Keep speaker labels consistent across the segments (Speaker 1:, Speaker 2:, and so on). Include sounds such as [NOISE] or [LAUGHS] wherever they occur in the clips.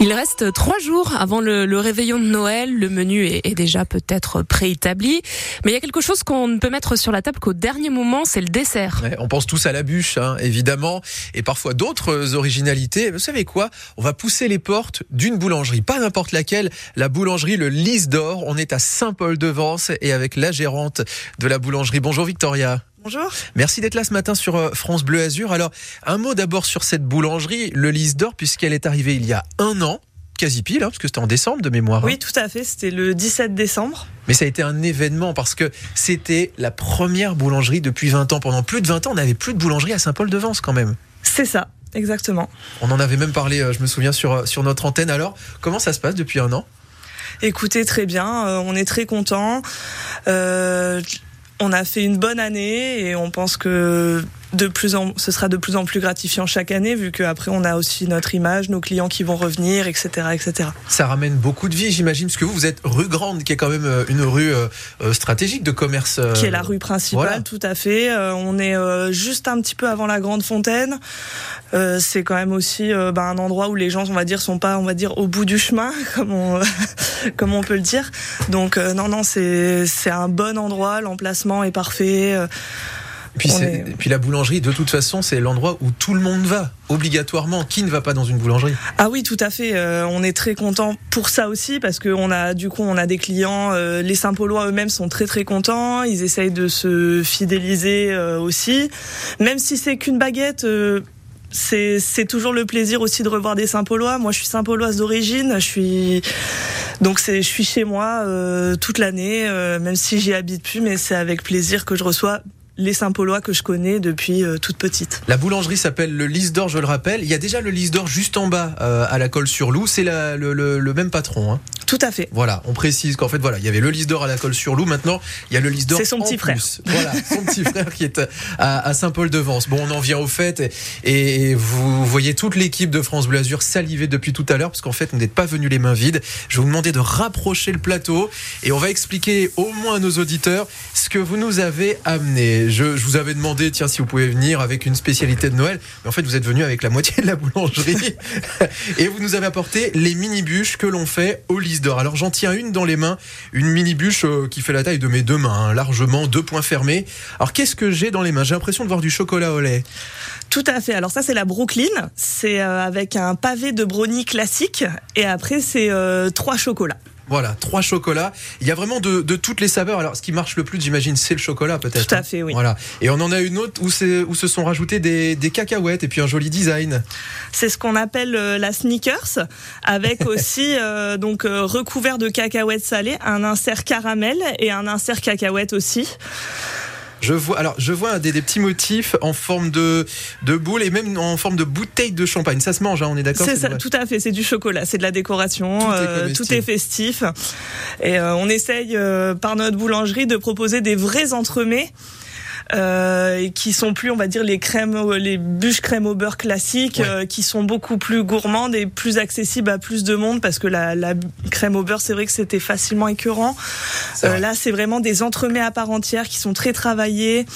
Speaker 1: Il reste trois jours avant le, réveillon de Noël. Le menu est, déjà peut-être préétabli. Mais il y a quelque chose qu'on ne peut mettre sur la table qu'au dernier moment, c'est le dessert.
Speaker 2: On pense tous à la bûche, hein, évidemment, et parfois d'autres originalités. Vous savez quoi? On va pousser les portes d'une boulangerie, pas n'importe laquelle, la boulangerie Le Lys d'Or. On est à Saint-Paul-de-Vence et avec la gérante de la boulangerie. Bonjour Victoria.
Speaker 3: Bonjour.
Speaker 2: Merci d'être là ce matin sur euh, France Bleu Azur. Alors, un mot d'abord sur cette boulangerie, le Lys d'Or, puisqu'elle est arrivée il y a un an, quasi pile, hein, parce que c'était en décembre de mémoire. hein.
Speaker 3: Oui, tout à fait. C'était le 17 décembre.
Speaker 2: Mais ça a été un événement parce que c'était la première boulangerie depuis 20 ans. Pendant plus de 20 ans, on n'avait plus de boulangerie à Saint-Paul-de-Vence quand même.
Speaker 3: C'est ça, exactement.
Speaker 2: On en avait même parlé, euh, je me souviens, sur, euh, sur notre antenne. Alors, comment ça se passe depuis un an?
Speaker 3: Écoutez, très bien. euh, on est très contents. Euh, on a fait une bonne année et on pense que de plus en, ce sera de plus en plus gratifiant chaque année, vu qu'après on a aussi notre image, nos clients qui vont revenir, etc., etc.
Speaker 2: Ça ramène beaucoup de vie, j'imagine, parce que vous, vous êtes rue Grande, qui est quand même euh, une rue euh, euh, stratégique de commerce. euh,
Speaker 3: Qui est la rue principale,
Speaker 2: voilà.
Speaker 3: tout à fait. Euh, on est juste un petit peu avant la Grande Fontaine. C'est quand même aussi bah, un endroit où les gens, on va dire, sont pas, on va dire, au bout du chemin, [LAUGHS] comme on, [LAUGHS] comme on peut le dire. Donc non, non, c'est c'est un bon endroit. L'emplacement est parfait.
Speaker 2: Et puis,
Speaker 3: est-
Speaker 2: puis la boulangerie, de toute façon, c'est l'endroit où tout le monde va, obligatoirement. Qui ne va pas dans une boulangerie?
Speaker 3: Ah oui, tout à fait. Euh, on est très content pour ça aussi parce que on a du coup on a des clients. euh, les Saint-Paulois eux-mêmes sont très très contents. Ils essayent de se fidéliser euh, aussi, même si c'est qu'une baguette. euh, c'est c'est toujours le plaisir aussi de revoir des Saint-Paulois. Moi, je suis Saint-Pauloise d'origine. Je suis donc c'est je suis chez moi euh, toute l'année, euh, même si j'y habite plus, mais c'est avec plaisir que je reçois les Saint-Paulois que je connais depuis euh, toute petite.
Speaker 2: La boulangerie s'appelle le Lys d'Or, je le rappelle. Il y a déjà le Lys d'Or juste en bas, euh, à la colle sur Loup. C'est le, le- le même patron. Hein.
Speaker 3: Tout à fait.
Speaker 2: Voilà, on précise qu'en fait, voilà, il y avait le Lys d'Or à la colle sur Loup. Maintenant, il y a le Lys d'Or.
Speaker 3: C'est son
Speaker 2: en
Speaker 3: petit
Speaker 2: plus.
Speaker 3: frère. [LAUGHS]
Speaker 2: Voilà, son petit frère qui est à, à Saint-Paul-de-Vence. Bon, on en vient au fait. Et, et vous voyez toute l'équipe de France Bleu Azur saliver depuis tout à l'heure, parce qu'en fait, vous n'êtes pas venus les mains vides. Je vais vous demander de rapprocher le plateau et on va expliquer au moins à nos auditeurs ce que vous nous avez amené. Je, je vous avais demandé, tiens, si vous pouvez venir avec une spécialité de Noël. Mais en fait, vous êtes venu avec la moitié de la boulangerie. [LAUGHS] et vous nous avez apporté les mini bûches que l'on fait au Lys d'Or. Alors, j'en tiens une dans les mains, une mini bûche euh, qui fait la taille de mes deux mains, hein, largement, deux points fermés. Alors, qu'est-ce que j'ai dans les mains? J'ai l'impression de voir du chocolat au lait.
Speaker 3: Tout à fait. Alors ça, c'est la Brooklyn. C'est euh, avec un pavé de brownie classique. Et après, c'est euh, trois chocolats.
Speaker 2: Voilà, trois chocolats. Il y a vraiment de, de toutes les saveurs. Alors, ce qui marche le plus, j'imagine, c'est le chocolat, peut-être.
Speaker 3: Tout à
Speaker 2: hein.
Speaker 3: fait, oui.
Speaker 2: Voilà. Et on en a une autre où, où se sont rajoutés des, des cacahuètes et puis un joli design.
Speaker 3: C'est ce qu'on appelle euh, la sneakers, avec [LAUGHS] aussi euh, donc euh, recouvert de cacahuètes salées, un insert caramel et un insert cacahuète aussi.
Speaker 2: Je vois, alors, je vois des, des petits motifs en forme de, de boule et même en forme de bouteille de champagne. Ça se mange, hein, on est d'accord
Speaker 3: C'est ça, tout à fait. C'est du chocolat, c'est de la décoration,
Speaker 2: Tout est
Speaker 3: euh, tout est festif. Et euh, on essaye euh, par notre boulangerie de proposer des vrais entremets. Euh, qui sont plus, on va dire, les crèmes, les bûches crème au beurre classiques,
Speaker 2: Ouais.
Speaker 3: euh, qui sont beaucoup plus gourmandes et plus accessibles à plus de monde, parce que la, la crème au beurre, c'est vrai que c'était facilement écœurant. Euh, là, c'est vraiment des entremets à part entière qui sont très travaillés.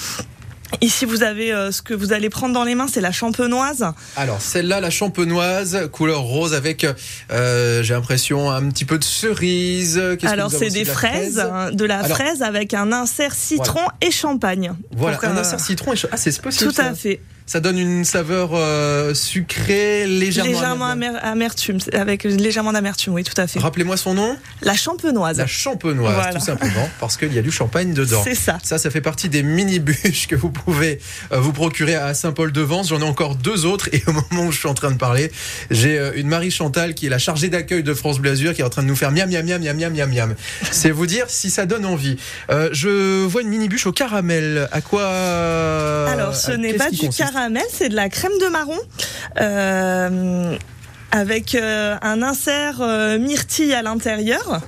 Speaker 3: Ici, vous avez euh, ce que vous allez prendre dans les mains, c'est la champenoise.
Speaker 2: Alors, celle-là, la champenoise, couleur rose avec, euh, j'ai l'impression, un petit peu de cerise.
Speaker 3: Alors c'est des
Speaker 2: De
Speaker 3: fraises,
Speaker 2: fraise.
Speaker 3: hein, de la
Speaker 2: Alors-
Speaker 3: fraise avec un insert citron et champagne.
Speaker 2: Voilà, un
Speaker 3: euh,
Speaker 2: insert citron et cho- Ah, c'est possible.
Speaker 3: Tout
Speaker 2: ça.
Speaker 3: à fait.
Speaker 2: Ça donne une saveur euh, sucrée, légèrement.
Speaker 3: Légèrement amer- amertume, avec légèrement d'amertume, oui, tout à fait.
Speaker 2: Rappelez-moi son nom
Speaker 3: La champenoise.
Speaker 2: La champenoise,
Speaker 3: Voilà.
Speaker 2: tout simplement, [LAUGHS] parce qu'il y a du champagne dedans.
Speaker 3: C'est ça.
Speaker 2: Ça, ça fait partie des mini bûches que vous pouvez euh, vous procurer à Saint-Paul-de-Vence. J'en ai encore deux autres et au moment où je suis en train de parler, j'ai euh, une Marie Chantal qui est la chargée d'accueil de France Blasure qui est en train de nous faire miam miam miam miam miam miam miam. C'est vous dire si ça donne envie. Euh, je vois une mini bûche au caramel. À quoi
Speaker 3: Alors ce n'est pas du
Speaker 2: consiste
Speaker 3: c'est de la crème de marron. Euh, avec euh, un insert euh, myrtille à l'intérieur.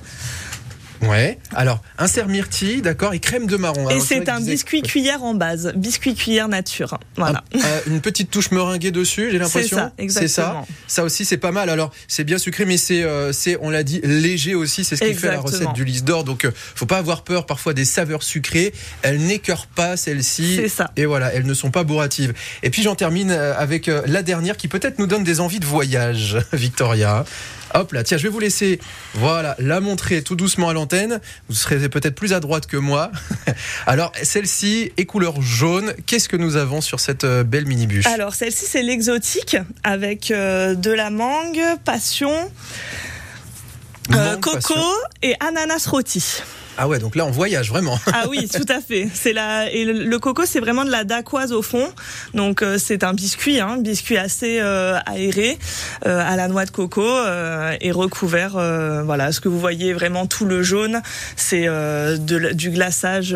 Speaker 2: Ouais. Alors, insert myrtille, d'accord, et crème de marron.
Speaker 3: et c'est un biscuit cuillère en base. Biscuit cuillère nature. Voilà.
Speaker 2: Un- euh, une petite touche meringuée dessus, j'ai l'impression.
Speaker 3: C'est ça, exactement.
Speaker 2: Ça aussi, c'est pas mal. Alors, c'est bien sucré, mais c'est, euh, c'est, on l'a dit, léger aussi. C'est ce qui fait la recette du lys d'or. Donc, euh, faut pas avoir peur parfois des saveurs sucrées. Elles n'écœurent pas celles-ci.
Speaker 3: C'est ça.
Speaker 2: Et voilà, elles ne sont pas bourratives. Et puis, j'en termine euh, avec la dernière qui peut-être nous donne des envies de voyage, [LAUGHS] Victoria. Hop là, tiens, je vais vous laisser voilà, la montrer tout doucement à l'antenne. Vous serez peut-être plus à droite que moi. [LAUGHS] Alors, celle-ci est couleur jaune. Qu'est-ce que nous avons sur cette euh, belle mini bûche
Speaker 3: Alors, celle-ci, c'est l'exotique avec euh, de la mangue, passion, euh, coco et ananas rôti.
Speaker 2: Ah ouais, donc là on voyage vraiment.
Speaker 3: Ah oui, [LAUGHS] tout à fait. C'est la et le, coco c'est vraiment de la dacquoise au fond. Donc euh, c'est un biscuit, hein, biscuit assez euh, aéré euh, à la noix de coco et recouvert. voilà, ce que vous voyez vraiment tout le jaune, c'est du glaçage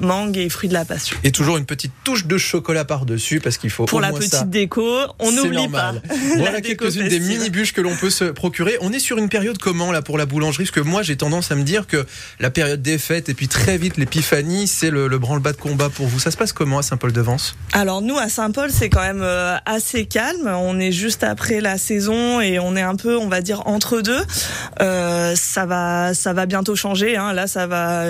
Speaker 3: mangue et fruits de la passion.
Speaker 2: Et toujours une petite touche de chocolat par dessus parce qu'il faut
Speaker 3: pour la petite déco. On n'oublie pas.
Speaker 2: Voilà [LAUGHS] quelques-unes des mini bûches que l'on peut se procurer. On est sur une période comment là pour la boulangerie? Parce que moi j'ai tendance à me dire que la période fêtes et puis très vite l'épiphanie, c'est le, branle-bas de combat pour vous. Ça se passe comment à Saint-Paul-de-Vence?
Speaker 3: Alors nous à Saint-Paul, c'est quand même euh, assez calme. On est juste après la saison et on est un peu, on va dire, entre deux. Euh, ça va, ça va bientôt changer. Hein. Là, ça va,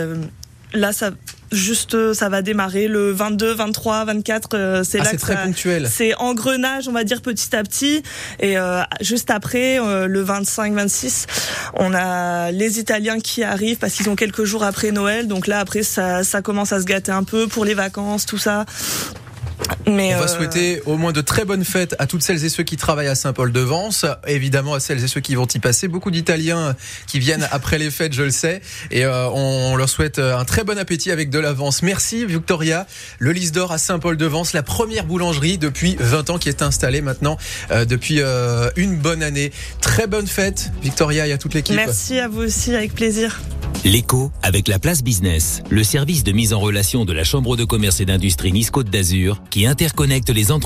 Speaker 3: là ça juste euh, ça va démarrer le 22, 23, 24.
Speaker 2: c'est
Speaker 3: ah,
Speaker 2: là très ponctuel.
Speaker 3: C'est engrenage, on va dire petit à petit. Et euh, juste après, euh, le 25, 26, on a les Italiens qui arrivent parce qu'ils ont quelques jours après Noël. Donc là, après, ça, ça commence à se gâter un peu pour les vacances, tout ça.
Speaker 2: Mais on va euh, souhaiter au moins de très bonnes fêtes à toutes celles et ceux qui travaillent à Saint-Paul-de-Vence, évidemment à celles et ceux qui vont y passer. Beaucoup d'Italiens qui viennent [LAUGHS] après les fêtes, je le sais, et euh, on leur souhaite euh, un très bon appétit avec de l'avance. Merci Victoria, le Lys d'Or à Saint-Paul-de-Vence, la première boulangerie depuis 20 ans qui est installée maintenant depuis une bonne année. Très bonne fête Victoria et à toute l'équipe.
Speaker 3: Merci à vous aussi, avec plaisir.
Speaker 4: L'écho avec la place business, le service de mise en relation de la Chambre de commerce et d'industrie Nice Côte d'Azur qui interconnecte les entreprises